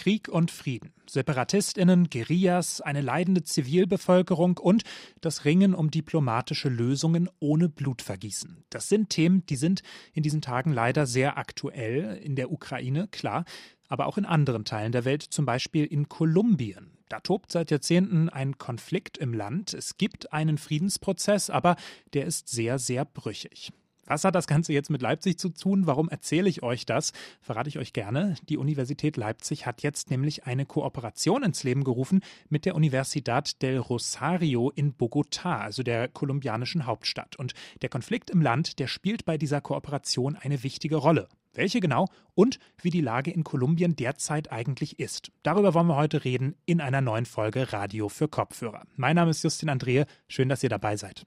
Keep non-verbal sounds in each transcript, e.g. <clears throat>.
Krieg und Frieden, Separatistinnen, Guerillas, eine leidende Zivilbevölkerung und das Ringen um diplomatische Lösungen ohne Blutvergießen. Das sind Themen, die sind in diesen Tagen leider sehr aktuell. In der Ukraine, klar, aber auch in anderen Teilen der Welt, zum Beispiel in Kolumbien. Da tobt seit Jahrzehnten ein Konflikt im Land. Es gibt einen Friedensprozess, aber der ist sehr, sehr brüchig. Was hat das Ganze jetzt mit Leipzig zu tun? Warum erzähle ich euch das? Verrate ich euch gerne. Die Universität Leipzig hat jetzt nämlich eine Kooperation ins Leben gerufen mit der Universidad del Rosario in Bogotá, also der kolumbianischen Hauptstadt. Und der Konflikt im Land, der spielt bei dieser Kooperation eine wichtige Rolle. Welche genau und wie die Lage in Kolumbien derzeit eigentlich ist. Darüber wollen wir heute reden in einer neuen Folge Radio für Kopfhörer. Mein Name ist Justin Andrehe. Schön, dass ihr dabei seid.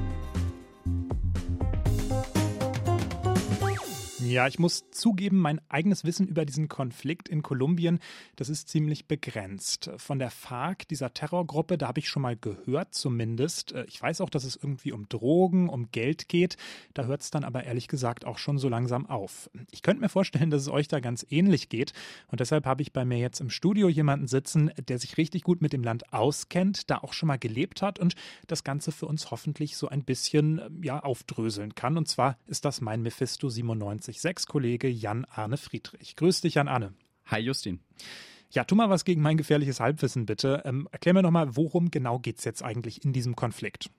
Ja, ich muss zugeben, mein eigenes Wissen über diesen Konflikt in Kolumbien, das ist ziemlich begrenzt. Von der FARC, dieser Terrorgruppe, da habe ich schon mal gehört zumindest. Äh, ich weiß auch, dass es irgendwie um Drogen, um Geld geht. Da hört es dann aber ehrlich gesagt auch schon so langsam auf. Ich könnte mir vorstellen, dass es euch da ganz ähnlich geht. Und deshalb habe ich bei mir jetzt im Studio jemanden sitzen, der sich richtig gut mit dem Land auskennt, da auch schon mal gelebt hat und das Ganze für uns hoffentlich so ein bisschen äh, ja, aufdröseln kann. Und zwar ist das mein Mephisto 97 Sechs-Kollege Jan-Arne Friedrich. Grüß dich, Jan-Arne. Hi, Justin. Ja, tu mal was gegen mein gefährliches Halbwissen, bitte. Ähm, erklär mir nochmal, worum genau geht es jetzt eigentlich in diesem Konflikt?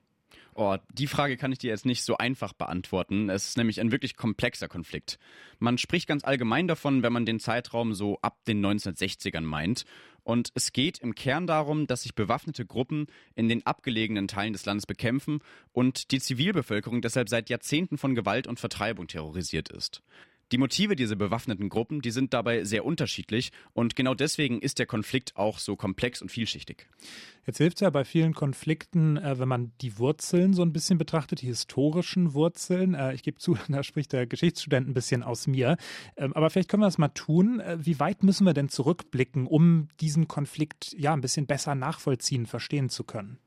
Oh, die Frage kann ich dir jetzt nicht so einfach beantworten. Es ist nämlich ein wirklich komplexer Konflikt. Man spricht ganz allgemein davon, wenn man den Zeitraum so ab den 1960ern meint. Und es geht im Kern darum, dass sich bewaffnete Gruppen in den abgelegenen Teilen des Landes bekämpfen und die Zivilbevölkerung deshalb seit Jahrzehnten von Gewalt und Vertreibung terrorisiert ist. Die Motive dieser bewaffneten Gruppen, die sind dabei sehr unterschiedlich und genau deswegen ist der Konflikt auch so komplex und vielschichtig. Jetzt hilft es ja bei vielen Konflikten, äh, wenn man die Wurzeln so ein bisschen betrachtet, die historischen Wurzeln. Äh, ich gebe zu, <laughs> da spricht der Geschichtsstudent ein bisschen aus mir. Ähm, aber vielleicht können wir das mal tun. Äh, wie weit müssen wir denn zurückblicken, um diesen Konflikt ja ein bisschen besser nachvollziehen, verstehen zu können?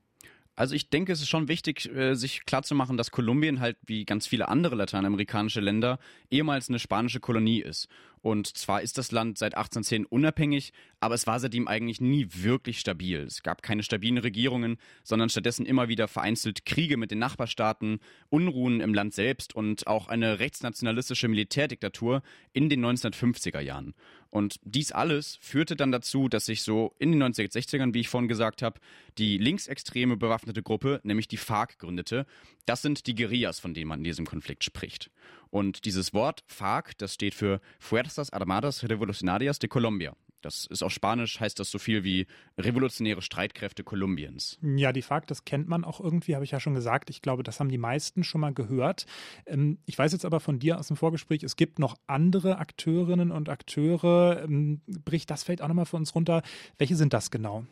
Also ich denke, es ist schon wichtig, äh, sich klarzumachen, dass Kolumbien halt wie ganz viele andere lateinamerikanische Länder ehemals eine spanische Kolonie ist. Und zwar ist das Land seit 1810 unabhängig, aber es war seitdem eigentlich nie wirklich stabil. Es gab keine stabilen Regierungen, sondern stattdessen immer wieder vereinzelt Kriege mit den Nachbarstaaten, Unruhen im Land selbst und auch eine rechtsnationalistische Militärdiktatur in den 1950er Jahren. Und dies alles führte dann dazu, dass sich so in den 1960ern, wie ich vorhin gesagt habe, die linksextreme bewaffnete Gruppe, nämlich die FARC, gründete. Das sind die Guerillas, von denen man in diesem Konflikt spricht. Und dieses Wort FARC, das steht für Fuerzas Armadas Revolucionarias de Colombia. Das ist auf Spanisch, heißt das so viel wie revolutionäre Streitkräfte Kolumbiens. Ja, die FARC, das kennt man auch irgendwie, habe ich ja schon gesagt. Ich glaube, das haben die meisten schon mal gehört. Ähm, ich weiß jetzt aber von dir aus dem Vorgespräch, es gibt noch andere Akteurinnen und Akteure. Ähm, bricht das Feld auch nochmal für uns runter. Welche sind das genau?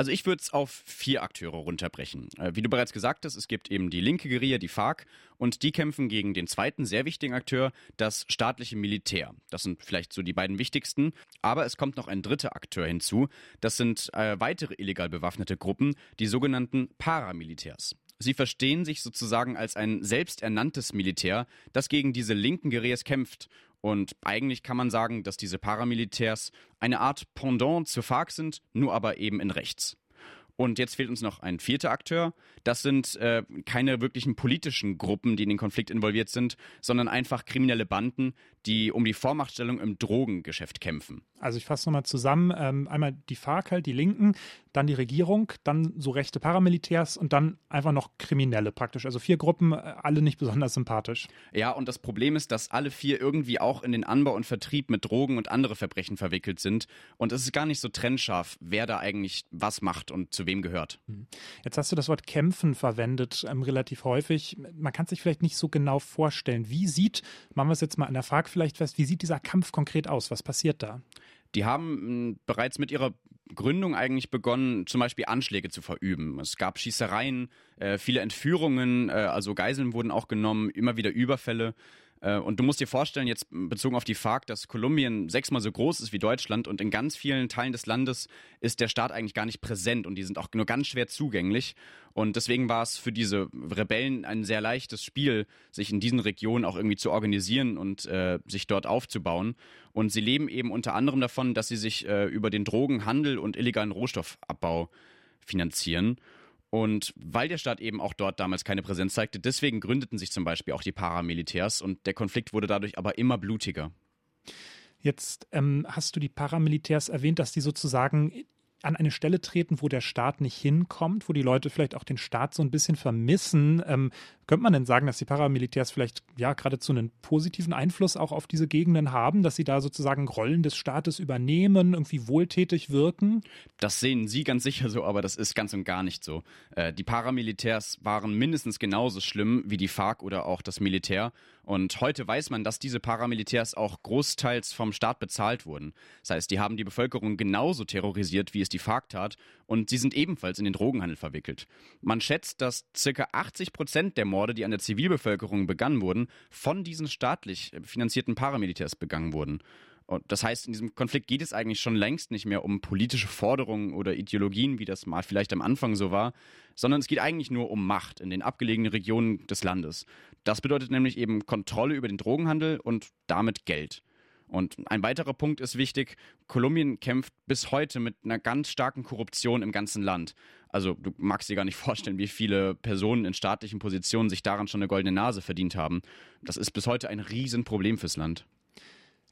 Also ich würde es auf vier Akteure runterbrechen. Äh, wie du bereits gesagt hast, es gibt eben die linke Guerilla, die FARC, und die kämpfen gegen den zweiten sehr wichtigen Akteur, das staatliche Militär. Das sind vielleicht so die beiden wichtigsten. Aber es kommt noch ein dritter Akteur hinzu. Das sind äh, weitere illegal bewaffnete Gruppen, die sogenannten Paramilitärs. Sie verstehen sich sozusagen als ein selbsternanntes Militär, das gegen diese linken Guerillas kämpft und eigentlich kann man sagen, dass diese Paramilitärs eine Art Pendant zur FARC sind, nur aber eben in rechts. Und jetzt fehlt uns noch ein vierter Akteur. Das sind äh, keine wirklichen politischen Gruppen, die in den Konflikt involviert sind, sondern einfach kriminelle Banden, die um die Vormachtstellung im Drogengeschäft kämpfen. Also ich fasse nochmal zusammen. Ähm, einmal die FARC halt, die Linken, dann die Regierung, dann so rechte Paramilitärs und dann einfach noch Kriminelle praktisch. Also vier Gruppen, äh, alle nicht besonders sympathisch. Ja, und das Problem ist, dass alle vier irgendwie auch in den Anbau und Vertrieb mit Drogen und andere Verbrechen verwickelt sind. Und es ist gar nicht so trennscharf, wer da eigentlich was macht und zu wem gehört. Hm. Jetzt hast du das Wort kämpfen verwendet, ähm, relativ häufig. Man kann sich vielleicht nicht so genau vorstellen. Wie sieht, machen wir es jetzt mal an der FARC vielleicht fest, wie sieht dieser Kampf konkret aus? Was passiert da? Die haben hm, bereits mit ihrer Gründung eigentlich begonnen, zum Beispiel Anschläge zu verüben. Es gab Schießereien, äh, viele Entführungen, äh, also Geiseln wurden auch genommen, immer wieder Überfälle. Äh, und du musst dir vorstellen, jetzt bezogen auf die FARC, dass Kolumbien sechsmal so groß ist wie Deutschland und in ganz vielen Teilen des Landes ist der Staat eigentlich gar nicht präsent und die sind auch nur ganz schwer zugänglich. Und deswegen war es für diese Rebellen ein sehr leichtes Spiel, sich in diesen Regionen auch irgendwie zu organisieren und äh, sich dort aufzubauen. Und sie leben eben unter anderem davon, dass sie sich äh, über den Drogenhandel und illegalen Rohstoffabbau finanzieren. Und weil der Staat eben auch dort damals keine Präsenz zeigte, deswegen gründeten sich zum Beispiel auch die Paramilitärs und der Konflikt wurde dadurch aber immer blutiger. Jetzt ähm, hast du die Paramilitärs erwähnt, dass die sozusagen an eine Stelle treten, wo der Staat nicht hinkommt, wo die Leute vielleicht auch den Staat so ein bisschen vermissen. Ähm, könnte man denn sagen, dass die Paramilitärs vielleicht ja geradezu einen positiven Einfluss auch auf diese Gegenden haben, dass sie da sozusagen Rollen des Staates übernehmen, irgendwie wohltätig wirken? Das sehen Sie ganz sicher so, aber das ist ganz und gar nicht so. Äh, die Paramilitärs waren mindestens genauso schlimm wie die FARC oder auch das Militär. Und heute weiß man, dass diese Paramilitärs auch großteils vom Staat bezahlt wurden. Das heißt, die haben die Bevölkerung genauso terrorisiert, wie es die FARC tat, und sie sind ebenfalls in den Drogenhandel verwickelt. Man schätzt, dass ca. 80 Prozent der Morde, die an der Zivilbevölkerung begangen wurden, von diesen staatlich finanzierten Paramilitärs begangen wurden. Und das heißt, in diesem Konflikt geht es eigentlich schon längst nicht mehr um politische Forderungen oder Ideologien, wie das mal vielleicht am Anfang so war, sondern es geht eigentlich nur um Macht in den abgelegenen Regionen des Landes. Das bedeutet nämlich eben Kontrolle über den Drogenhandel und damit Geld. Und ein weiterer Punkt ist wichtig, Kolumbien kämpft bis heute mit einer ganz starken Korruption im ganzen Land. Also du magst dir gar nicht <laughs> vorstellen, wie viele Personen in staatlichen Positionen sich daran schon eine goldene Nase verdient haben. Das ist bis heute ein Riesenproblem fürs Land.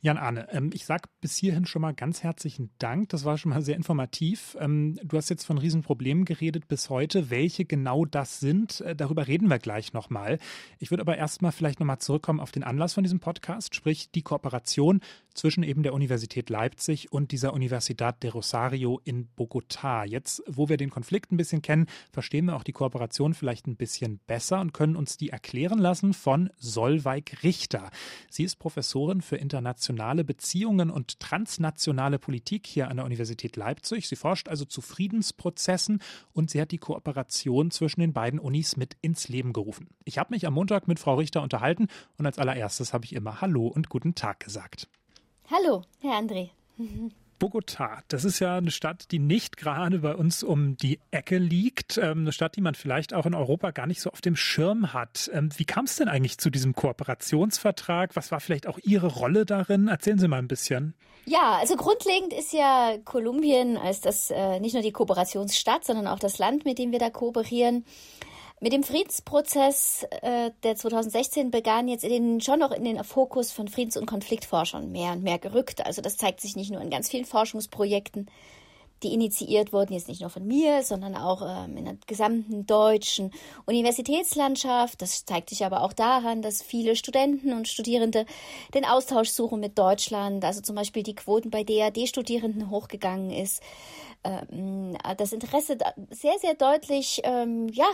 Jan Arne, ähm, ich sage bis hierhin schon mal ganz herzlichen Dank. Das war schon mal sehr informativ. Ähm, du hast jetzt von Riesenproblemen geredet bis heute. Welche genau das sind, äh, darüber reden wir gleich nochmal. Ich würde aber erstmal vielleicht nochmal zurückkommen auf den Anlass von diesem Podcast, sprich die Kooperation zwischen eben der Universität Leipzig und dieser Universidad de Rosario in Bogotá. Jetzt, wo wir den Konflikt ein bisschen kennen, verstehen wir auch die Kooperation vielleicht ein bisschen besser und können uns die erklären lassen von Solveig Richter. Sie ist Professorin für internationale Beziehungen und transnationale Politik hier an der Universität Leipzig. Sie forscht also zu Friedensprozessen und sie hat die Kooperation zwischen den beiden Unis mit ins Leben gerufen. Ich habe mich am Montag mit Frau Richter unterhalten und als allererstes habe ich immer Hallo und guten Tag gesagt. Hallo, Herr André. Bogotá, das ist ja eine Stadt, die nicht gerade bei uns um die Ecke liegt. Ähm, eine Stadt, die man vielleicht auch in Europa gar nicht so auf dem Schirm hat. Ähm, wie kam es denn eigentlich zu diesem Kooperationsvertrag? Was war vielleicht auch Ihre Rolle darin? Erzählen Sie mal ein bisschen. Ja, also grundlegend ist ja Kolumbien als das äh, nicht nur die Kooperationsstadt, sondern auch das Land, mit dem wir da kooperieren mit dem Friedensprozess, äh, der 2016 begann, jetzt in den, schon noch in den Fokus von Friedens- und Konfliktforschern mehr und mehr gerückt. Also das zeigt sich nicht nur in ganz vielen Forschungsprojekten, die initiiert wurden, jetzt nicht nur von mir, sondern auch ähm, in der gesamten deutschen Universitätslandschaft. Das zeigt sich aber auch daran, dass viele Studenten und Studierende den Austausch suchen mit Deutschland. Also zum Beispiel die Quoten bei DAD-Studierenden hochgegangen ist. Ähm, das Interesse sehr, sehr deutlich, ähm, ja,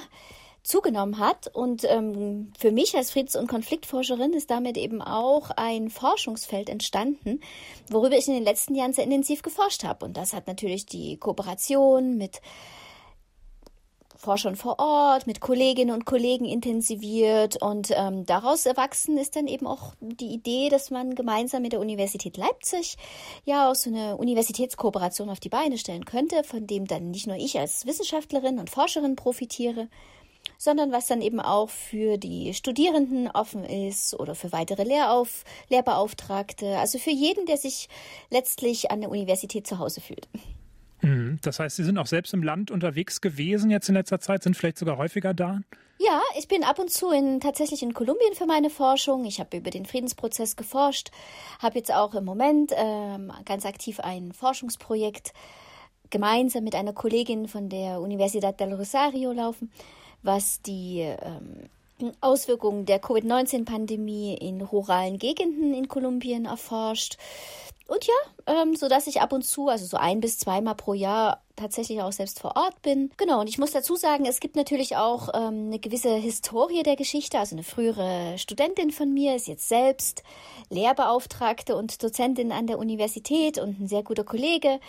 zugenommen hat. Und ähm, für mich als Friedens- und Konfliktforscherin ist damit eben auch ein Forschungsfeld entstanden, worüber ich in den letzten Jahren sehr intensiv geforscht habe. Und das hat natürlich die Kooperation mit Forschern vor Ort, mit Kolleginnen und Kollegen intensiviert und ähm, daraus erwachsen ist dann eben auch die Idee, dass man gemeinsam mit der Universität Leipzig ja auch so eine Universitätskooperation auf die Beine stellen könnte, von dem dann nicht nur ich als Wissenschaftlerin und Forscherin profitiere, sondern was dann eben auch für die Studierenden offen ist oder für weitere Lehrauf Lehrbeauftragte, also für jeden, der sich letztlich an der Universität zu Hause fühlt. Mhm. Das heißt, Sie sind auch selbst im Land unterwegs gewesen jetzt in letzter Zeit, sind vielleicht sogar häufiger da? Ja, ich bin ab und zu in, tatsächlich in Kolumbien für meine Forschung. Ich habe über den Friedensprozess geforscht, habe jetzt auch im Moment ähm, ganz aktiv ein Forschungsprojekt gemeinsam mit einer Kollegin von der Universidad del Rosario laufen was die ähm, Auswirkungen der Covid-19-Pandemie in ruralen Gegenden in Kolumbien erforscht. Und ja, ähm, so dass ich ab und zu, also so ein bis zweimal pro Jahr tatsächlich auch selbst vor Ort bin. Genau, und ich muss dazu sagen, es gibt natürlich auch ähm, eine gewisse Historie der Geschichte. Also eine frühere Studentin von mir ist jetzt selbst Lehrbeauftragte und Dozentin an der Universität und ein sehr guter Kollege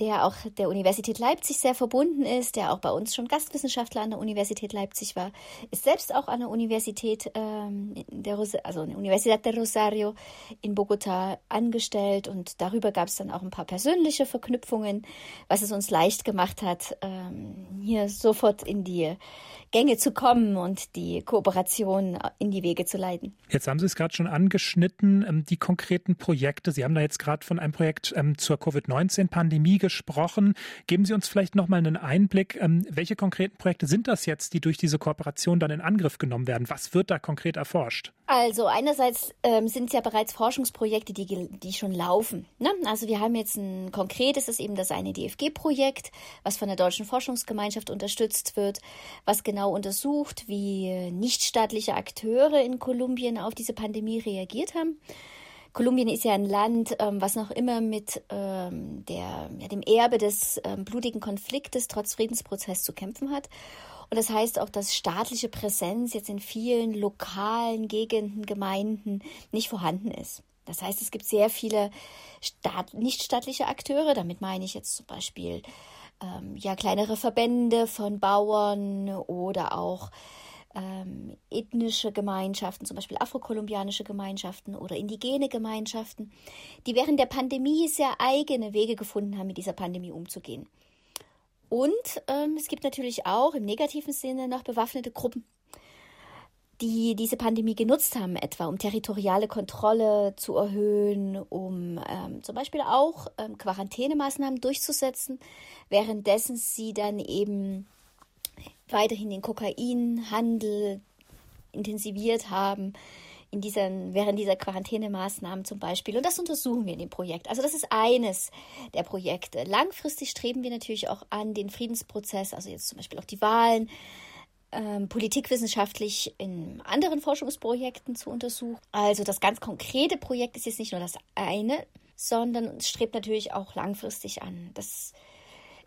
der auch der Universität Leipzig sehr verbunden ist, der auch bei uns schon Gastwissenschaftler an der Universität Leipzig war, ist selbst auch an der Universität, ähm, der also der Universidad de Rosario in Bogota angestellt und darüber gab es dann auch ein paar persönliche Verknüpfungen, was es uns leicht gemacht hat, ähm, hier sofort in die Gänge zu kommen und die Kooperation in die Wege zu leiten. Jetzt haben Sie es gerade schon angeschnitten, ähm, die konkreten Projekte. Sie haben da jetzt gerade von einem Projekt ähm, zur Covid-19-Pandemie gesprochen. Geben Sie uns vielleicht noch mal einen Einblick. Ähm, welche konkreten Projekte sind das jetzt, die durch diese Kooperation dann in Angriff genommen werden? Was wird da konkret erforscht? Also einerseits ähm, sind es ja bereits Forschungsprojekte, die, die schon laufen. Ne? Also wir haben jetzt ein konkretes, das ist eben das eine DFG-Projekt, was von der Deutschen Forschungsgemeinschaft unterstützt wird, was genau genau untersucht, wie nichtstaatliche Akteure in Kolumbien auf diese Pandemie reagiert haben. Kolumbien ist ja ein Land, ähm, was noch immer mit ähm, der, ja, dem Erbe des ähm, blutigen Konfliktes trotz Friedensprozess zu kämpfen hat. Und das heißt auch, dass staatliche Präsenz jetzt in vielen lokalen Gegenden, Gemeinden nicht vorhanden ist. Das heißt, es gibt sehr viele Staat, nichtstaatliche Akteure. Damit meine ich jetzt zum Beispiel ähm, ja, kleinere Verbände von Bauern oder auch ähm, ethnische Gemeinschaften, zum Beispiel afrokolumbianische Gemeinschaften oder indigene Gemeinschaften, die während der Pandemie sehr eigene Wege gefunden haben, mit dieser Pandemie umzugehen. Und ähm, es gibt natürlich auch im negativen Sinne noch bewaffnete Gruppen, die diese Pandemie genutzt haben, etwa um territoriale Kontrolle zu erhöhen, um ähm, zum Beispiel auch ähm, Quarantänemaßnahmen durchzusetzen, währenddessen sie dann eben weiterhin den Kokainhandel intensiviert haben, in diesen, während dieser Quarantänemaßnahmen zum Beispiel. Und das untersuchen wir in dem Projekt. Also das ist eines der Projekte. Langfristig streben wir natürlich auch an, den Friedensprozess, also jetzt zum Beispiel auch die Wahlen, ähm, politikwissenschaftlich in anderen Forschungsprojekten zu untersuchen. Also das ganz konkrete Projekt ist jetzt nicht nur das eine, sondern strebt natürlich auch langfristig an. Das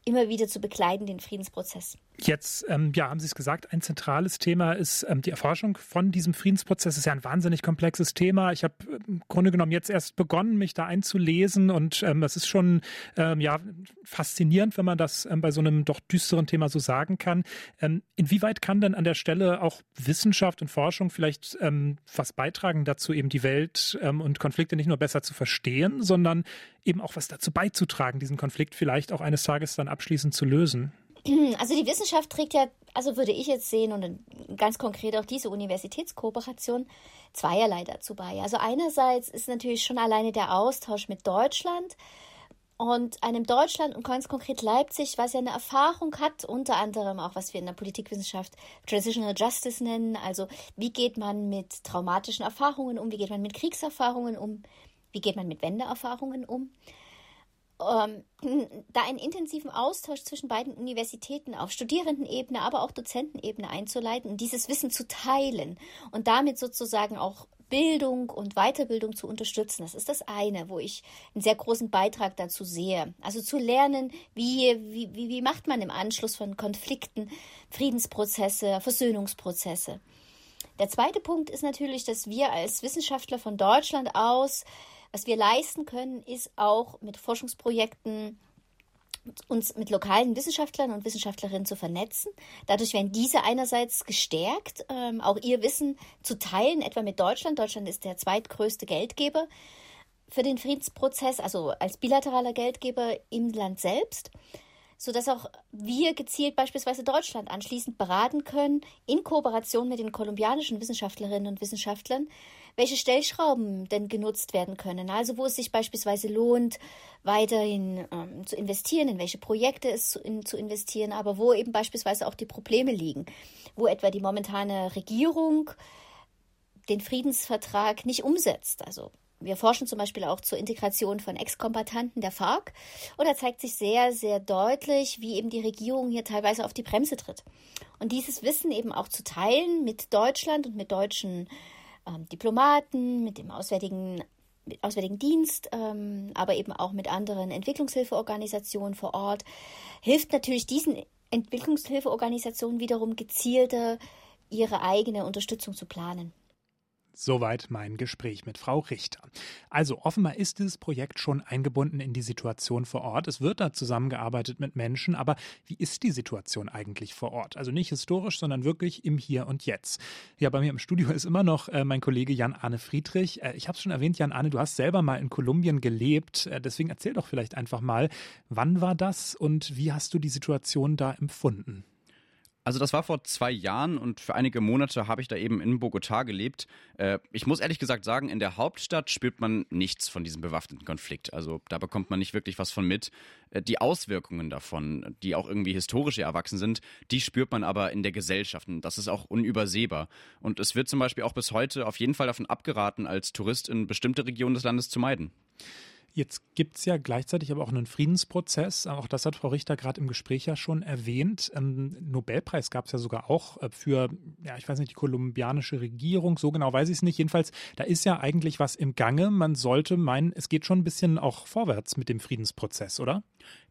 immer wieder zu begleiten, den Friedensprozess. Jetzt, ähm, ja, haben Sie es gesagt, ein zentrales Thema ist ähm, die Erforschung von diesem Friedensprozess. Das ist ja ein wahnsinnig komplexes Thema. Ich habe äh, im Grunde genommen jetzt erst begonnen, mich da einzulesen und ähm, das ist schon ähm, ja faszinierend, wenn man das ähm, bei so einem doch düsteren Thema so sagen kann. Ähm, inwieweit kann denn an der Stelle auch Wissenschaft und Forschung vielleicht ähm, was beitragen dazu, eben die Welt ähm, und Konflikte nicht nur besser zu verstehen, sondern eben auch was dazu beizutragen, diesen Konflikt vielleicht auch eines Tages dann abschließend zu lösen? <clears throat> Also die Wissenschaft trägt ja, also würde ich jetzt sehen und ganz konkret auch diese Universitätskooperation zweierlei dazu bei. Also einerseits ist natürlich schon alleine der Austausch mit Deutschland und einem Deutschland und ganz konkret Leipzig, was ja eine Erfahrung hat, unter anderem auch, was wir in der Politikwissenschaft Transitional Justice nennen. Also wie geht man mit traumatischen Erfahrungen um, wie geht man mit Kriegserfahrungen um, wie geht man mit Wendeerfahrungen um ähm, <clears throat> da einen intensiven Austausch zwischen beiden Universitäten auf Studierendenebene, aber auch Dozentenebene einzuleiten dieses Wissen zu teilen und damit sozusagen auch Bildung und Weiterbildung zu unterstützen. Das ist das eine, wo ich einen sehr großen Beitrag dazu sehe. Also zu lernen, wie, wie, wie macht man im Anschluss von Konflikten Friedensprozesse, Versöhnungsprozesse. Der zweite Punkt ist natürlich, dass wir als Wissenschaftler von Deutschland aus was wir leisten können, ist auch mit Forschungsprojekten uns mit lokalen Wissenschaftlern und Wissenschaftlerinnen zu vernetzen. Dadurch werden diese einerseits gestärkt, ähm, auch ihr Wissen zu teilen, etwa mit Deutschland. Deutschland ist der zweitgrößte Geldgeber für den Friedensprozess, also als bilateraler Geldgeber im Land selbst sodass auch wir gezielt beispielsweise Deutschland anschließend beraten können, in Kooperation mit den kolumbianischen Wissenschaftlerinnen und Wissenschaftlern, welche Stellschrauben denn genutzt werden können. Also wo es sich beispielsweise lohnt, weiterhin ähm, zu investieren, in welche Projekte es zu, in, zu investieren, aber wo eben beispielsweise auch die Probleme liegen, wo etwa die momentane Regierung den Friedensvertrag nicht umsetzt. Also wir forschen zum Beispiel auch zur Integration von Ex-Kombattanten der FARC. Und da zeigt sich sehr, sehr deutlich, wie eben die Regierung hier teilweise auf die Bremse tritt. Und dieses Wissen eben auch zu teilen mit Deutschland und mit deutschen ähm, Diplomaten, mit dem Auswärtigen, mit Auswärtigen Dienst, ähm, aber eben auch mit anderen Entwicklungshilfeorganisationen vor Ort, hilft natürlich diesen Entwicklungshilfeorganisationen wiederum gezielter ihre eigene Unterstützung zu planen. Soweit mein Gespräch mit Frau Richter. Also offenbar ist dieses Projekt schon eingebunden in die Situation vor Ort. Es wird da zusammengearbeitet mit Menschen, aber wie ist die Situation eigentlich vor Ort? Also nicht historisch, sondern wirklich im Hier und Jetzt. Ja, bei mir im Studio ist immer noch äh, mein Kollege Jan-Arne Friedrich. Äh, ich habe es schon erwähnt, Jan-Arne, du hast selber mal in Kolumbien gelebt. Äh, deswegen erzähl doch vielleicht einfach mal, wann war das und wie hast du die Situation da empfunden? Also das war vor zwei Jahren und für einige Monate habe ich da eben in Bogotá gelebt. Äh, ich muss ehrlich gesagt sagen, in der Hauptstadt spürt man nichts von diesem bewaffneten Konflikt. Also da bekommt man nicht wirklich was von mit. Äh, die Auswirkungen davon, die auch irgendwie historisch erwachsen sind, die spürt man aber in der Gesellschaft. Und das ist auch unübersehbar. Und es wird zum Beispiel auch bis heute auf jeden Fall davon abgeraten, als Tourist in bestimmte Regionen des Landes zu meiden. Jetzt gibt es ja gleichzeitig aber auch einen Friedensprozess. Auch das hat Frau Richter gerade im Gespräch ja schon erwähnt. Ähm, Nobelpreis gab es ja sogar auch äh, für, ja, ich weiß nicht, die kolumbianische Regierung. So genau weiß ich es nicht. Jedenfalls, da ist ja eigentlich was im Gange. Man sollte meinen, es geht schon ein bisschen auch vorwärts mit dem Friedensprozess, oder?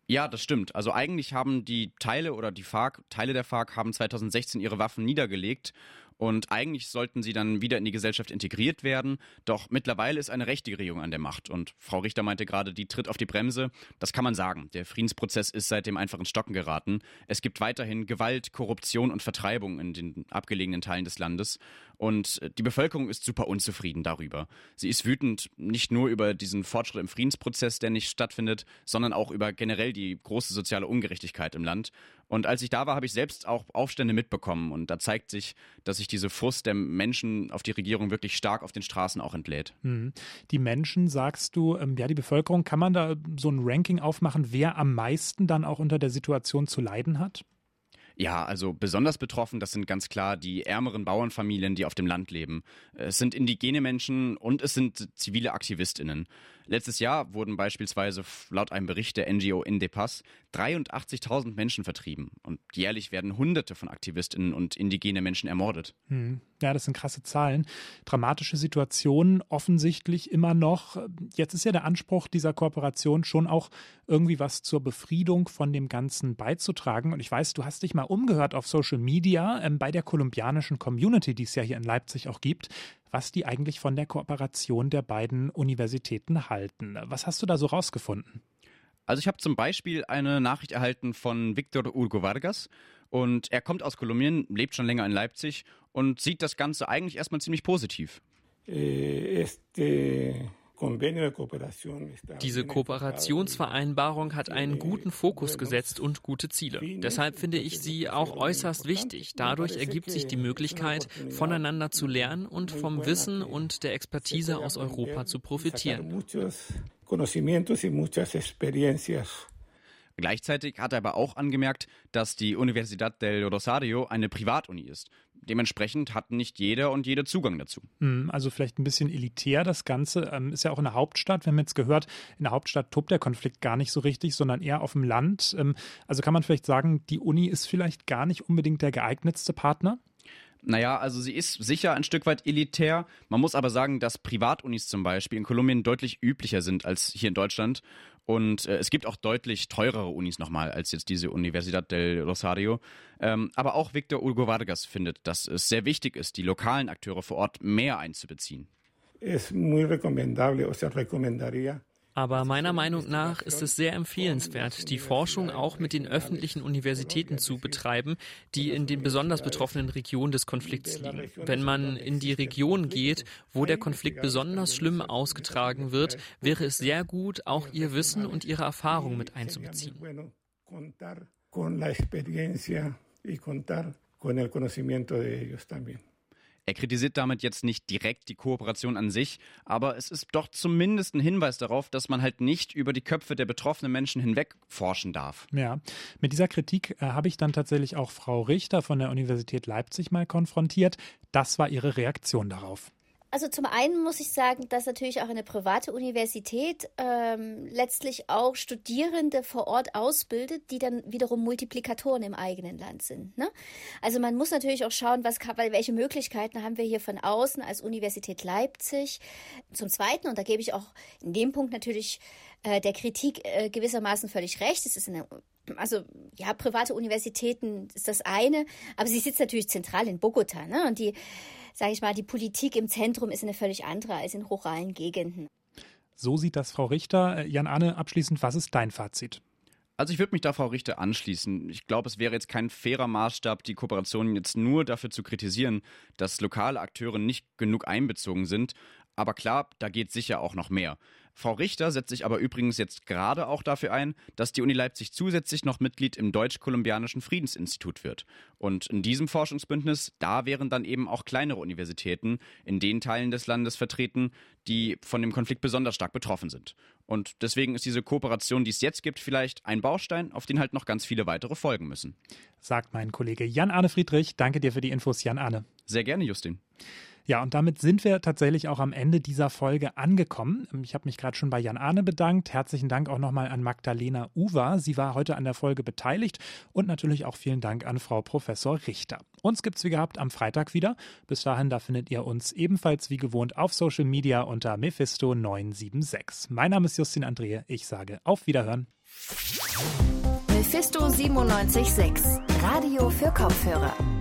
Ja, das stimmt. Also eigentlich haben die Teile oder die FARC, Teile der FARC haben 2016 ihre Waffen niedergelegt und eigentlich sollten sie dann wieder in die Gesellschaft integriert werden. Doch mittlerweile ist eine rechte Regierung an der Macht. Und Frau Richter meinte gerade, die tritt auf die Bremse. Das kann man sagen. Der Friedensprozess ist seitdem einfach ins Stocken geraten. Es gibt weiterhin Gewalt, Korruption und Vertreibung in den abgelegenen Teilen des Landes. Und die Bevölkerung ist super unzufrieden darüber. Sie ist wütend nicht nur über diesen Fortschritt im Friedensprozess, der nicht stattfindet, sondern auch über generell die große soziale Ungerechtigkeit im Land. Und als ich da war, habe ich selbst auch Aufstände mitbekommen. Und da zeigt sich, dass sich diese Frust der Menschen auf die Regierung wirklich stark auf den Straßen auch entlädt. Mhm. Die Menschen, sagst du, ähm, ja, die Bevölkerung, kann man da so ein Ranking aufmachen, wer am meisten dann auch unter der Situation zu leiden hat? Ja, also besonders betroffen, das sind ganz klar die ärmeren Bauernfamilien, die auf dem Land leben. Es sind indigene Menschen und es sind zivile Aktivistinnen. Letztes Jahr wurden beispielsweise laut einem Bericht der NGO Indepass 83.000 Menschen vertrieben und jährlich werden Hunderte von Aktivistinnen und indigene Menschen ermordet. Hm. Ja, das sind krasse Zahlen. Dramatische Situationen offensichtlich immer noch. Jetzt ist ja der Anspruch dieser Kooperation schon auch irgendwie was zur Befriedung von dem Ganzen beizutragen. Und ich weiß, du hast dich mal umgehört auf Social Media ähm, bei der kolumbianischen Community, die es ja hier in Leipzig auch gibt was die eigentlich von der Kooperation der beiden Universitäten halten. Was hast du da so rausgefunden? Also ich habe zum Beispiel eine Nachricht erhalten von Victor Urgo Vargas und er kommt aus Kolumbien, lebt schon länger in Leipzig und sieht das Ganze eigentlich erstmal ziemlich positiv. Eh, este diese Kooperationsvereinbarung hat einen guten Fokus gesetzt und gute Ziele. Deshalb finde ich sie auch äußerst wichtig. Dadurch ergibt sich die Möglichkeit, voneinander zu lernen und vom Wissen und der Expertise aus Europa zu profitieren. Gleichzeitig hat er aber auch angemerkt, dass die Universidad del Rosario eine Privatuni ist. Dementsprechend hat nicht jeder und jede Zugang dazu. Hm, also vielleicht ein bisschen elitär das Ganze. Ähm, ist ja auch in der Hauptstadt. Wir haben jetzt gehört, in der Hauptstadt tobt der Konflikt gar nicht so richtig, sondern eher auf dem Land. Ähm, also kann man vielleicht sagen, die Uni ist vielleicht gar nicht unbedingt der geeignetste Partner? Naja, also sie ist sicher ein Stück weit elitär. Man muss aber sagen, dass Privatunis zum Beispiel in Kolumbien deutlich üblicher sind als hier in Deutschland. Und äh, es gibt auch deutlich teurere Unis nochmal als jetzt diese Universidad del Rosario. Ähm, aber auch Victor Hugo Vargas findet, dass es sehr wichtig ist, die lokalen Akteure vor Ort mehr einzubeziehen. Es muy recomendable, o sea, recomendaría aber meiner Meinung nach ist es sehr empfehlenswert, die Forschung auch mit den öffentlichen Universitäten zu betreiben, die in den besonders betroffenen Regionen des Konflikts liegen. Wenn man in die Region geht, wo der Konflikt besonders schlimm ausgetragen wird, wäre es sehr gut, auch ihr Wissen und ihre Erfahrung mit einzubeziehen. Con la experiencia y contar con el conocimiento de ellos también. Er kritisiert damit jetzt nicht direkt die Kooperation an sich, aber es ist doch zumindest ein Hinweis darauf, dass man halt nicht über die Köpfe der betroffenen Menschen hinweg forschen darf. Ja, mit dieser Kritik äh, habe ich dann tatsächlich auch Frau Richter von der Universität Leipzig mal konfrontiert. Das war ihre Reaktion darauf. Also zum einen muss ich sagen, dass natürlich auch eine private Universität ähm, letztlich auch Studierende vor Ort ausbildet, die dann wiederum Multiplikatoren im eigenen Land sind. Ne? Also man muss natürlich auch schauen, was welche Möglichkeiten haben wir hier von außen als Universität Leipzig. Zum Zweiten, und da gebe ich auch in dem Punkt natürlich äh, der Kritik äh, gewissermaßen völlig recht. Es ist eine also ja, private Universitäten ist das eine, aber sie sitzt natürlich zentral in Bogota, ne? Und die sage ich mal, die Politik im Zentrum ist eine völlig andere als in ruralen Gegenden. So sieht das Frau Richter. Äh, Jan Arne, abschließend, was ist dein Fazit? Also ich würde mich da Frau Richter anschließen. Ich glaube, es wäre jetzt kein fairer Maßstab, die Kooperation jetzt nur dafür zu kritisieren, dass lokale Akteure nicht genug einbezogen sind. Aber klar, da geht sicher auch noch mehr. Frau Richter setzt sich aber übrigens jetzt gerade auch dafür ein, dass die Uni Leipzig zusätzlich noch Mitglied im Deutsch-Kolumbianischen Friedensinstitut wird. Und in diesem Forschungsbündnis, da wären dann eben auch kleinere Universitäten in den Teilen des Landes vertreten, die von dem Konflikt besonders stark betroffen sind. Und deswegen ist diese Kooperation, die es jetzt gibt, vielleicht ein Baustein, auf den halt noch ganz viele weitere folgen müssen. Sagt mein Kollege Jan-Arne Friedrich. Danke dir für die Infos, Jan-Arne. Sehr gerne, Justin. Ja, und damit sind wir tatsächlich auch am Ende dieser Folge angekommen. Ich habe mich gerade schon bei Jan Arne bedankt. Herzlichen Dank auch nochmal an Magdalena Uwa. Sie war heute an der Folge beteiligt. Und natürlich auch vielen Dank an Frau Professor Richter. Uns gibt es wie gehabt am Freitag wieder. Bis dahin, da findet ihr uns ebenfalls wie gewohnt auf Social Media unter Mephisto976. Mein Name ist Justin Andrehe. Ich sage auf Wiederhören. Mephisto 976, Radio für Kopfhörer.